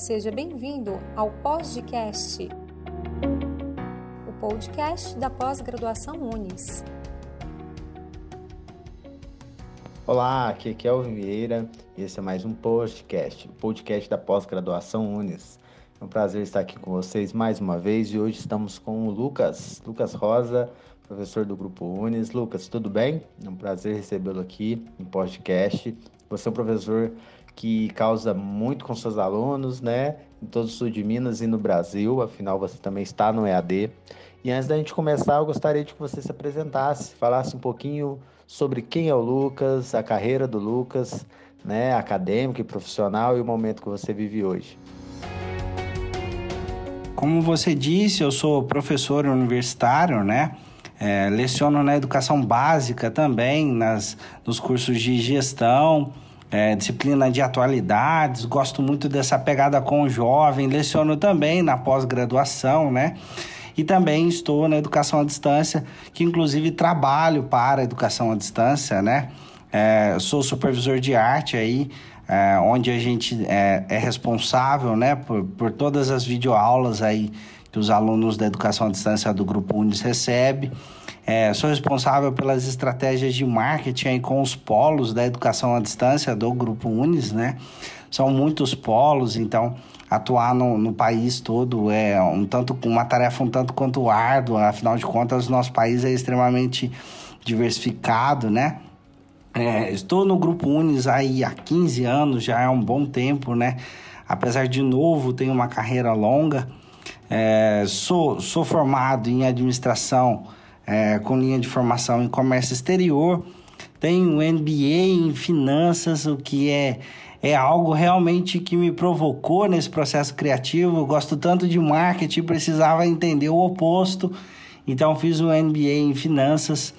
Seja bem-vindo ao Podcast, o podcast da pós-graduação Unis. Olá, aqui é Kelvin Vieira e esse é mais um podcast, o podcast da pós-graduação Unis. É um prazer estar aqui com vocês mais uma vez e hoje estamos com o Lucas, Lucas Rosa, professor do Grupo Unis. Lucas, tudo bem? É um prazer recebê-lo aqui em podcast. Você é um professor que causa muito com seus alunos, né? Em todo o sul de Minas e no Brasil, afinal você também está no EAD. E antes da gente começar, eu gostaria de que você se apresentasse, falasse um pouquinho sobre quem é o Lucas, a carreira do Lucas, né, acadêmico e profissional e o momento que você vive hoje. Como você disse, eu sou professor universitário, né? É, leciono na educação básica também, nas, nos cursos de gestão, é, disciplina de atualidades, gosto muito dessa pegada com o jovem, leciono também na pós-graduação, né? E também estou na educação à distância, que inclusive trabalho para a educação à distância, né? É, sou supervisor de arte aí, é, onde a gente é, é, responsável, né, por, por todas as videoaulas aí que os alunos da educação à distância do Grupo Unis recebem. É, sou responsável pelas estratégias de marketing com os polos da educação à distância do Grupo Unis, né? São muitos polos, então atuar no, no país todo é um tanto uma tarefa um tanto quanto árdua, afinal de contas, nosso país é extremamente diversificado, né? É, estou no Grupo Unis aí há 15 anos, já é um bom tempo, né? Apesar de novo, tenho uma carreira longa. É, sou, sou formado em administração é, com linha de formação em comércio exterior. Tenho MBA em finanças, o que é, é algo realmente que me provocou nesse processo criativo. Eu gosto tanto de marketing, precisava entender o oposto. Então fiz um MBA em finanças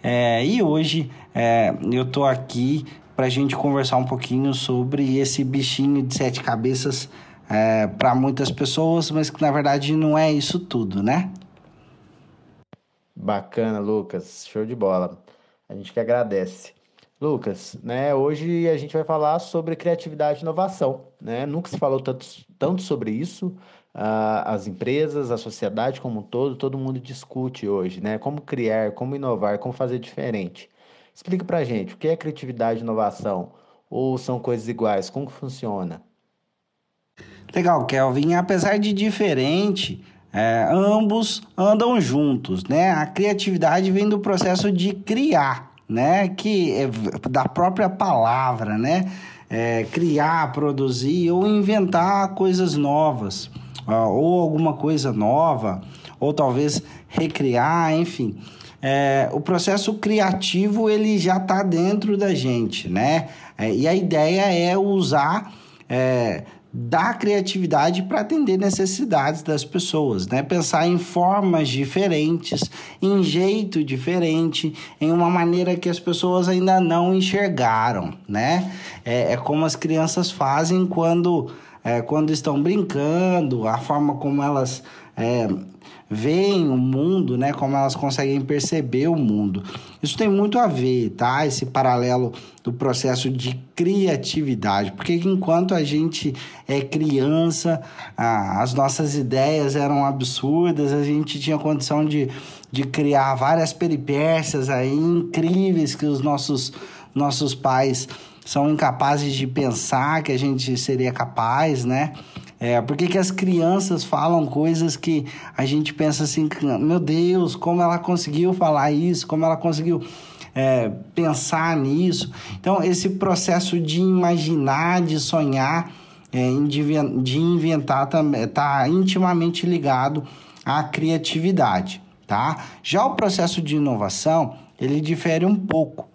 é, e hoje é, eu estou aqui para a gente conversar um pouquinho sobre esse bichinho de sete cabeças é, para muitas pessoas, mas que na verdade não é isso tudo, né? Bacana, Lucas. Show de bola. A gente que agradece. Lucas, né, hoje a gente vai falar sobre criatividade e inovação. Né? Nunca se falou tanto, tanto sobre isso. Uh, as empresas, a sociedade como um todo, todo mundo discute hoje, né? Como criar, como inovar, como fazer diferente. Explica pra gente o que é criatividade e inovação? Ou são coisas iguais? Como que funciona? Legal, Kelvin. Apesar de diferente, é, ambos andam juntos, né? A criatividade vem do processo de criar, né? Que é da própria palavra, né? É, criar, produzir ou inventar coisas novas, ou alguma coisa nova, ou talvez recriar, enfim. É, o processo criativo ele já está dentro da gente, né? É, e a ideia é usar é, da criatividade para atender necessidades das pessoas, né? Pensar em formas diferentes, em jeito diferente, em uma maneira que as pessoas ainda não enxergaram, né? É, é como as crianças fazem quando, é, quando estão brincando, a forma como elas é, veem o mundo, né? Como elas conseguem perceber o mundo. Isso tem muito a ver, tá? Esse paralelo do processo de criatividade, porque enquanto a gente é criança, ah, as nossas ideias eram absurdas, a gente tinha condição de, de criar várias peripécias aí incríveis que os nossos, nossos pais são incapazes de pensar que a gente seria capaz, né? É, por que, as crianças falam coisas que a gente pensa assim, meu Deus, como ela conseguiu falar isso, como ela conseguiu é, pensar nisso. Então, esse processo de imaginar, de sonhar, é, de inventar está intimamente ligado à criatividade, tá? Já o processo de inovação, ele difere um pouco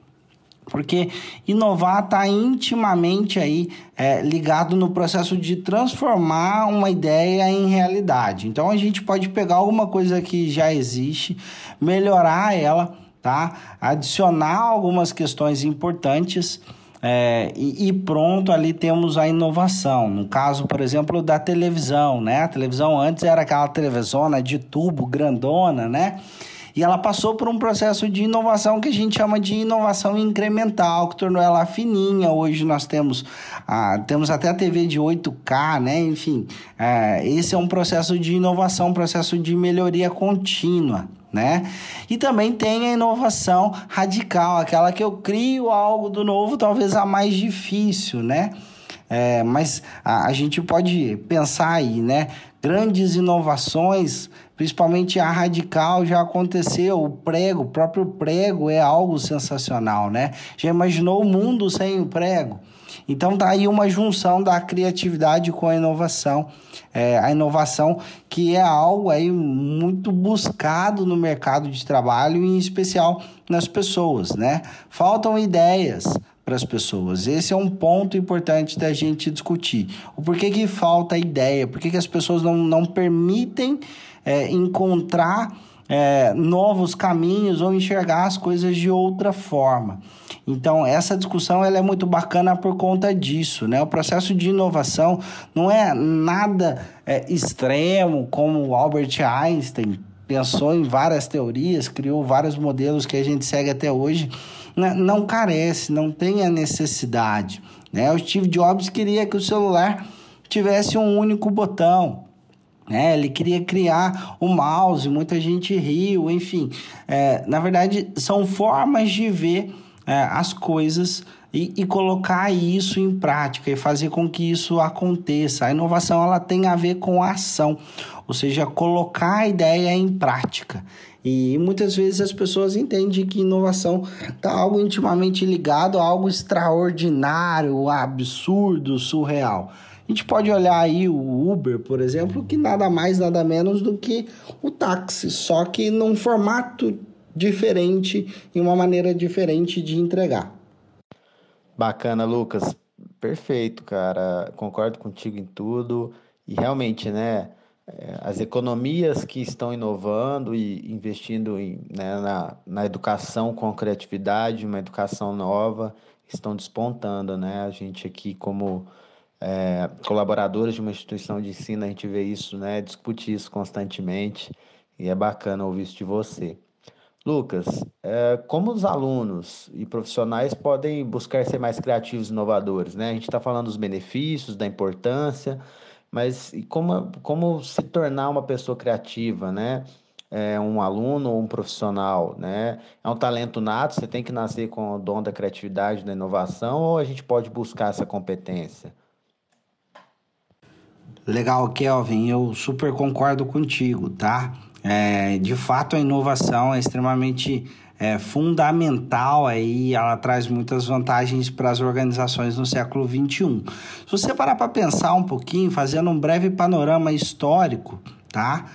porque inovar está intimamente aí é, ligado no processo de transformar uma ideia em realidade. Então a gente pode pegar alguma coisa que já existe, melhorar ela, tá? Adicionar algumas questões importantes. É, e, e, pronto, ali temos a inovação. No caso, por exemplo, da televisão, né? A televisão antes era aquela televisão de tubo grandona, né? E ela passou por um processo de inovação que a gente chama de inovação incremental, que tornou ela fininha. Hoje nós temos, ah, temos até a TV de 8K, né? Enfim, é, esse é um processo de inovação, um processo de melhoria contínua. Né? E também tem a inovação radical, aquela que eu crio algo do novo, talvez a mais difícil, né? É, mas a, a, gente pode pensar aí, né? Grandes inovações, principalmente a radical, já aconteceu. O prego, o próprio prego é algo sensacional, né? Já imaginou o mundo sem o prego? Então tá aí uma junção da criatividade com a inovação. É, a inovação que é algo aí muito buscado no mercado de trabalho, em especial nas pessoas, né? Faltam ideias, para as pessoas. Esse é um ponto importante da gente discutir. O porquê que falta ideia, por que as pessoas não, não permitem é, encontrar é, novos caminhos ou enxergar as coisas de outra forma. Então, essa discussão ela é muito bacana por conta disso. Né? O processo de inovação não é nada é, extremo como Albert Einstein pensou em várias teorias, criou vários modelos que a gente segue até hoje né, não carece, não tem a necessidade. Né? O Steve Jobs queria que o celular tivesse um único botão. Né? Ele queria criar o mouse, muita gente riu, enfim. É, na verdade, são formas de ver é, as coisas e, e, colocar isso em prática e fazer com que isso aconteça. A inovação ela tem a ver com a ação, ou seja, colocar a ideia em prática. E muitas vezes as pessoas entendem que inovação está algo intimamente ligado a algo extraordinário, absurdo, surreal. A gente pode olhar aí o Uber, por exemplo, que nada mais, nada menos do que o táxi, só que num formato diferente e uma maneira diferente de entregar. Bacana, Lucas. Perfeito, cara. Concordo contigo em tudo. E realmente, né? É, as economias que estão inovando e investindo em, né, na, na educação com criatividade, uma educação nova, estão despontando, né? A gente aqui como é, colaboradores de uma instituição de ensino, a gente vê isso, né? Discute isso constantemente e é bacana ouvir isso de você. Lucas, é, como os alunos e profissionais podem buscar ser mais criativos e inovadores, né? A gente está falando dos benefícios, da importância, mas como, como se tornar uma pessoa criativa, né? É um aluno ou um profissional, né? É um talento nato, você tem que nascer com o dom da criatividade, da inovação, ou a gente pode buscar essa competência? Legal, Kelvin, eu super concordo contigo, tá? É, de fato, a inovação é extremamente é, fundamental aí, ela traz muitas vantagens para as organizações no século XXI. Se você parar para pensar um pouquinho, fazendo um breve panorama histórico, tá?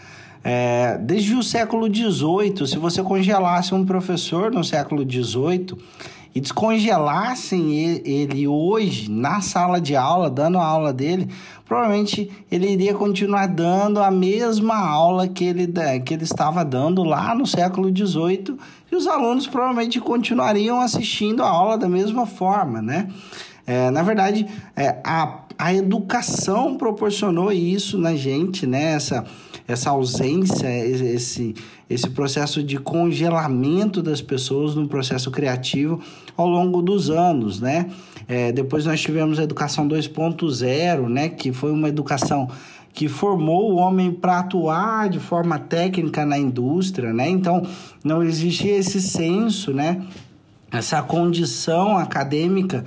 É, desde o século XVIII, se você congelasse um professor no século XVIII e descongelassem ele hoje na sala de aula, dando a aula dele, provavelmente ele iria continuar dando a mesma aula que ele, que ele estava dando lá no século XVIII e os alunos provavelmente continuariam assistindo a aula da mesma forma, né? É, na verdade, é, a, a educação proporcionou isso na gente, né? Essa, essa ausência, esse, esse processo de congelamento das pessoas no processo criativo ao longo dos anos, né? É, depois nós tivemos a educação 2.0, né? Que foi uma educação que formou o homem para atuar de forma técnica na indústria, né? Então, não existia esse senso, né? Essa condição acadêmica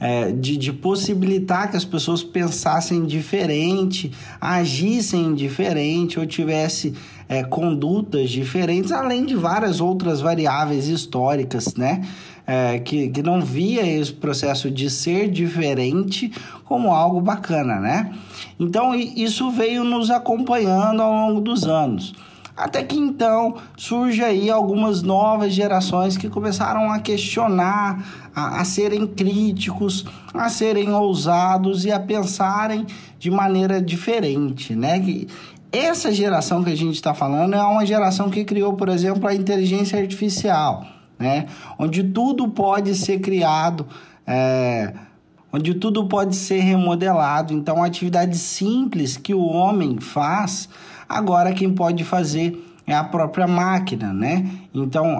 é, de, de possibilitar que as pessoas pensassem diferente, agissem diferente ou tivesse é, condutas diferentes, além de várias outras variáveis históricas, né? É, que, que não via esse processo de ser diferente como algo bacana, né? Então, isso veio nos acompanhando ao longo dos anos. Até que então surge aí algumas novas gerações que começaram a questionar, a, a, serem críticos, a serem ousados e a pensarem de maneira diferente, né? Que essa geração que a gente está falando é uma geração que criou, por exemplo, a inteligência artificial, né? Onde tudo pode ser criado. É, onde tudo pode ser remodelado. Então, atividades simples que o homem faz, agora quem pode fazer é a própria máquina, né? Então,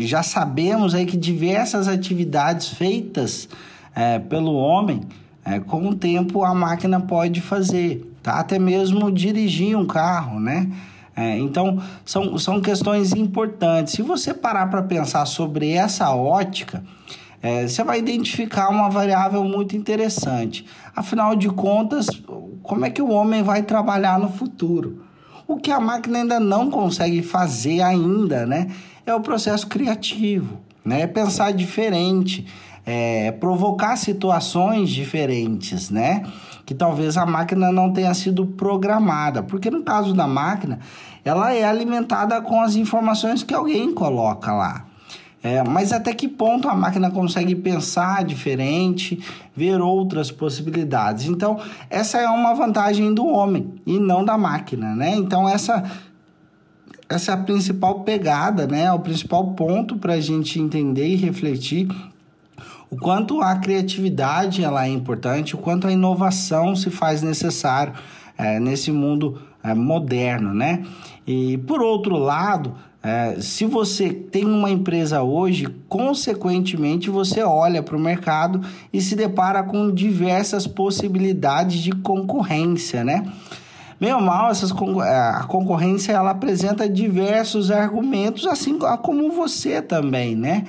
já sabemos aí que diversas atividades feitas é, pelo homem, é, com o tempo a máquina pode fazer, tá? Até mesmo dirigir um carro, né? É, então, são, são questões importantes. Se você parar para pensar sobre essa ótica, é, você vai identificar uma variável muito interessante. Afinal de contas, como é que o homem vai trabalhar no futuro? O que a máquina ainda não consegue fazer ainda, né? É o processo criativo, né? É pensar diferente, é provocar situações diferentes, né? Que talvez a máquina não tenha sido programada, porque no caso da máquina, ela é alimentada com as informações que alguém coloca lá. É, mas até que ponto a máquina consegue pensar diferente, ver outras possibilidades? Então, essa é uma vantagem do homem e não da máquina, né? Então, essa, essa é a principal pegada, né? O principal ponto para a gente entender e refletir o quanto a criatividade ela é importante, o quanto a inovação se faz necessário é, nesse mundo é, moderno, né? E por outro lado, é, se você tem uma empresa hoje, consequentemente você olha para o mercado e se depara com diversas possibilidades de concorrência, né? Meio mal, essas, é, a concorrência ela apresenta diversos argumentos, assim como você também, né?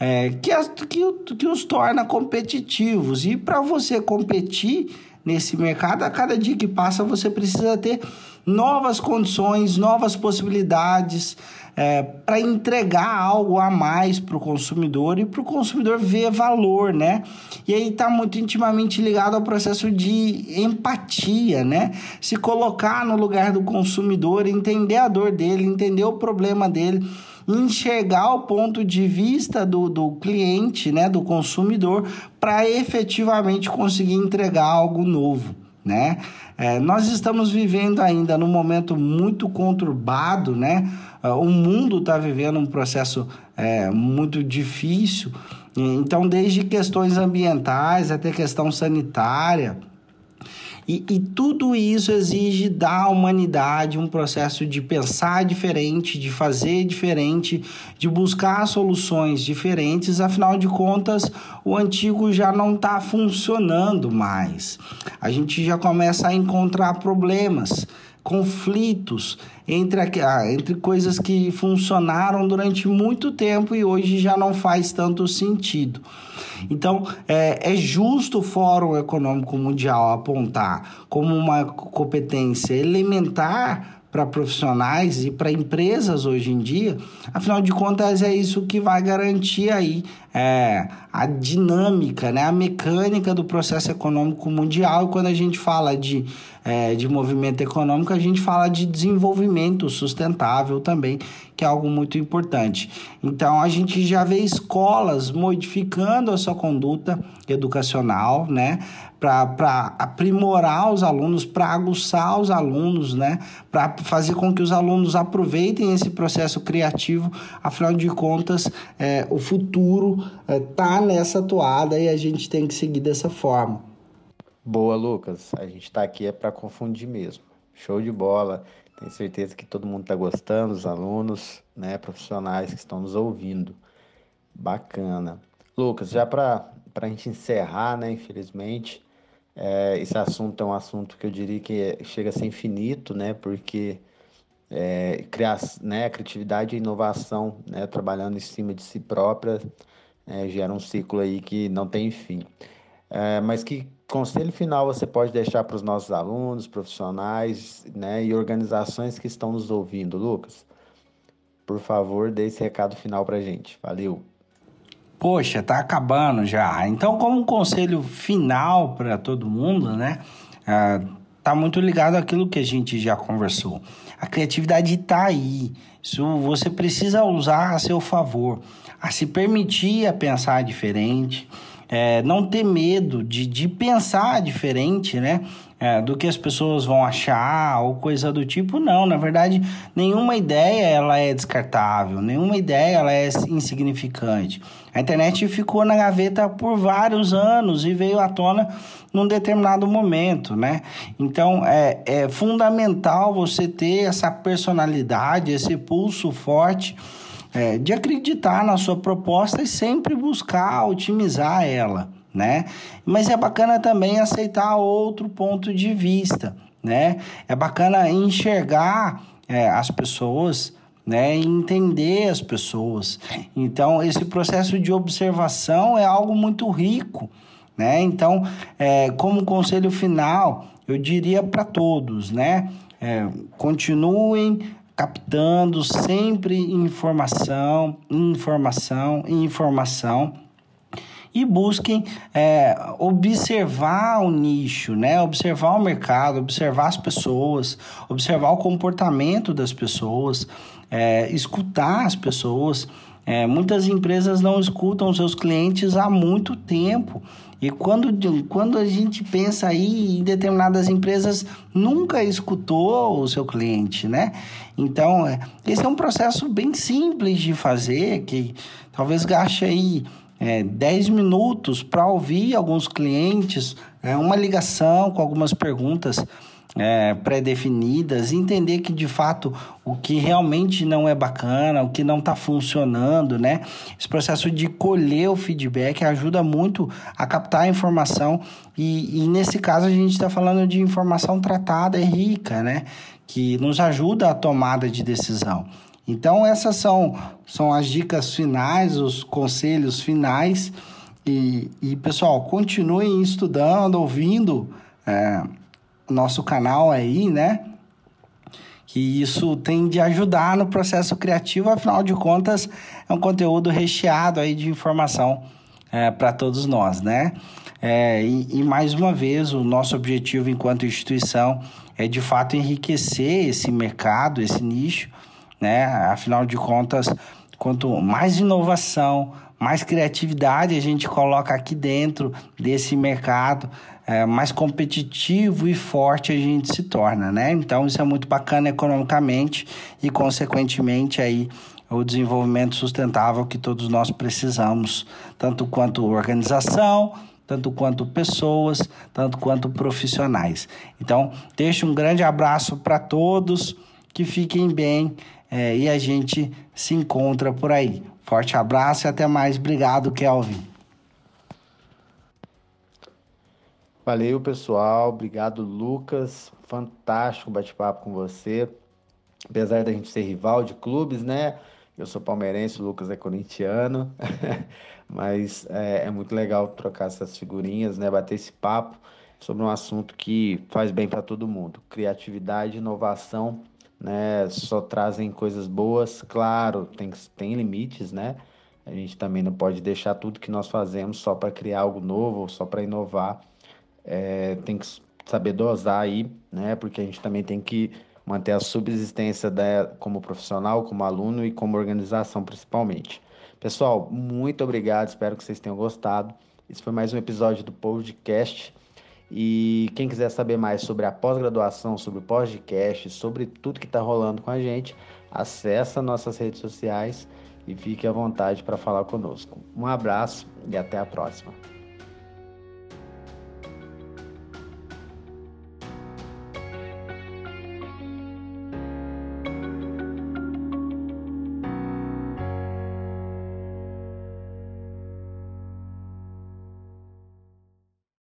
É, que, que, que os torna competitivos. E para você competir nesse mercado, a cada dia que passa você precisa ter novas condições, novas possibilidades é, para entregar algo a mais para o consumidor e para o consumidor ver valor, né? E aí está muito intimamente ligado ao processo de empatia, né? Se colocar no lugar do consumidor, entender a dor dele, entender o problema dele enxergar o ponto de vista do, do cliente, né, do consumidor, para efetivamente conseguir entregar algo novo. Né? É, nós estamos vivendo ainda num momento muito conturbado, né? É, o mundo está vivendo um processo é, muito difícil. Então, desde questões ambientais até questão sanitária, e, e, tudo isso exige da humanidade um processo de pensar diferente, de fazer diferente, de buscar soluções diferentes. Afinal de contas, o antigo já não está funcionando mais. A gente já começa a encontrar problemas conflitos entre, a, entre coisas que funcionaram durante muito tempo e hoje já não faz tanto sentido. Então, é, é justo o Fórum Econômico Mundial apontar como uma competência elementar para profissionais e para empresas hoje em dia, afinal de contas é isso que vai garantir aí é, a dinâmica, né, a mecânica do processo econômico mundial. E quando a gente fala de, é, de movimento econômico, a gente fala de desenvolvimento sustentável também, que é algo muito importante. Então a gente já vê escolas modificando a sua conduta educacional, né? Para aprimorar os alunos, para aguçar os alunos, né? para fazer com que os alunos aproveitem esse processo criativo. Afinal de contas, é, o futuro está é, nessa toada e a gente tem que seguir dessa forma. Boa, Lucas. A gente está aqui é para confundir mesmo. Show de bola. Tenho certeza que todo mundo está gostando, os alunos, né, profissionais que estão nos ouvindo. Bacana. Lucas, já para a gente encerrar, né, infelizmente, é, esse assunto é um assunto que eu diria que é, chega a ser infinito, né? Porque é, criar, né, criatividade e inovação, né, trabalhando em cima de si própria, é, gera um ciclo aí que não tem fim. É, mas que conselho final você pode deixar para os nossos alunos, profissionais né, e organizações que estão nos ouvindo, Lucas? Por favor, dê esse recado final para a gente. Valeu! Poxa, tá acabando já. Então, como um conselho final para todo mundo, né? Ah, tá muito ligado àquilo que a gente já conversou. A criatividade tá aí. Isso você precisa usar a seu favor, a se permitir a pensar diferente, é, não ter medo de, de pensar diferente, né? É, do que as pessoas vão achar ou coisa do tipo, não. Na verdade, nenhuma ideia ela é descartável, nenhuma ideia ela é insignificante. A internet ficou na gaveta por vários anos e veio à tona num determinado momento, né? Então é, é fundamental você ter essa personalidade, esse pulso forte é, de acreditar na sua proposta e sempre buscar otimizar ela, né? Mas é bacana também aceitar outro ponto de vista, né? É bacana enxergar é, as pessoas, né? Entender as pessoas. Então, esse processo de observação é algo muito rico, né? Então, é, como conselho final, eu diria para todos, né? É, continuem captando sempre informação, informação, informação e busquem é, observar o nicho, né? observar o mercado, observar as pessoas, observar o comportamento das pessoas, é, escutar as pessoas. É, muitas empresas não escutam seus clientes há muito tempo. E quando, quando a gente pensa aí em determinadas empresas, nunca escutou o seu cliente, né? Então, é, esse é um processo bem simples de fazer, que talvez gaste aí é, 10 minutos para ouvir alguns clientes, é, uma ligação com algumas perguntas é, pré-definidas, entender que de fato o que realmente não é bacana, o que não está funcionando, né? Esse processo de colher o feedback ajuda muito a captar a informação e, e nesse caso a gente está falando de informação tratada e rica, né? Que nos ajuda a tomada de decisão. Então essas são, são as dicas finais, os conselhos finais e, e pessoal, continuem estudando, ouvindo é, nosso canal aí, né? Que isso tem de ajudar no processo criativo, afinal de contas, é um conteúdo recheado aí de informação é, para todos nós, né? É, e, e, mais uma vez, o nosso objetivo enquanto instituição é de fato enriquecer esse mercado, esse nicho, né? Afinal de contas, quanto mais inovação, mais criatividade a gente coloca aqui dentro desse mercado, é, mais competitivo e forte a gente se torna, né? Então isso é muito bacana economicamente e consequentemente aí o desenvolvimento sustentável que todos nós precisamos, tanto quanto organização, tanto quanto pessoas, tanto quanto profissionais. Então, deixo um grande abraço para todos, que fiquem bem é, e a gente se encontra por aí. Forte abraço e até mais. Obrigado, Kelvin. Valeu, pessoal. Obrigado, Lucas. Fantástico bate-papo com você. Apesar da gente ser rival de clubes, né? Eu sou palmeirense, o Lucas é corintiano. Mas é, é, muito legal trocar essas figurinhas, né? Bater esse papo sobre um assunto que faz bem para todo mundo. Criatividade, inovação, né? Só trazem coisas boas. Claro, tem, tem limites, né? A gente também não pode deixar tudo que nós fazemos só para criar algo novo, só para inovar é, tem que saber dosar aí, né? Porque a gente também tem que manter a subsistência da, como profissional, como aluno e como organização principalmente. Pessoal, muito obrigado, espero que vocês tenham gostado. Esse foi mais um episódio do podcast. E quem quiser saber mais sobre a pós-graduação, sobre o podcast, sobre tudo que está rolando com a gente, acessa nossas redes sociais e fique à vontade para falar conosco. Um abraço e até a próxima.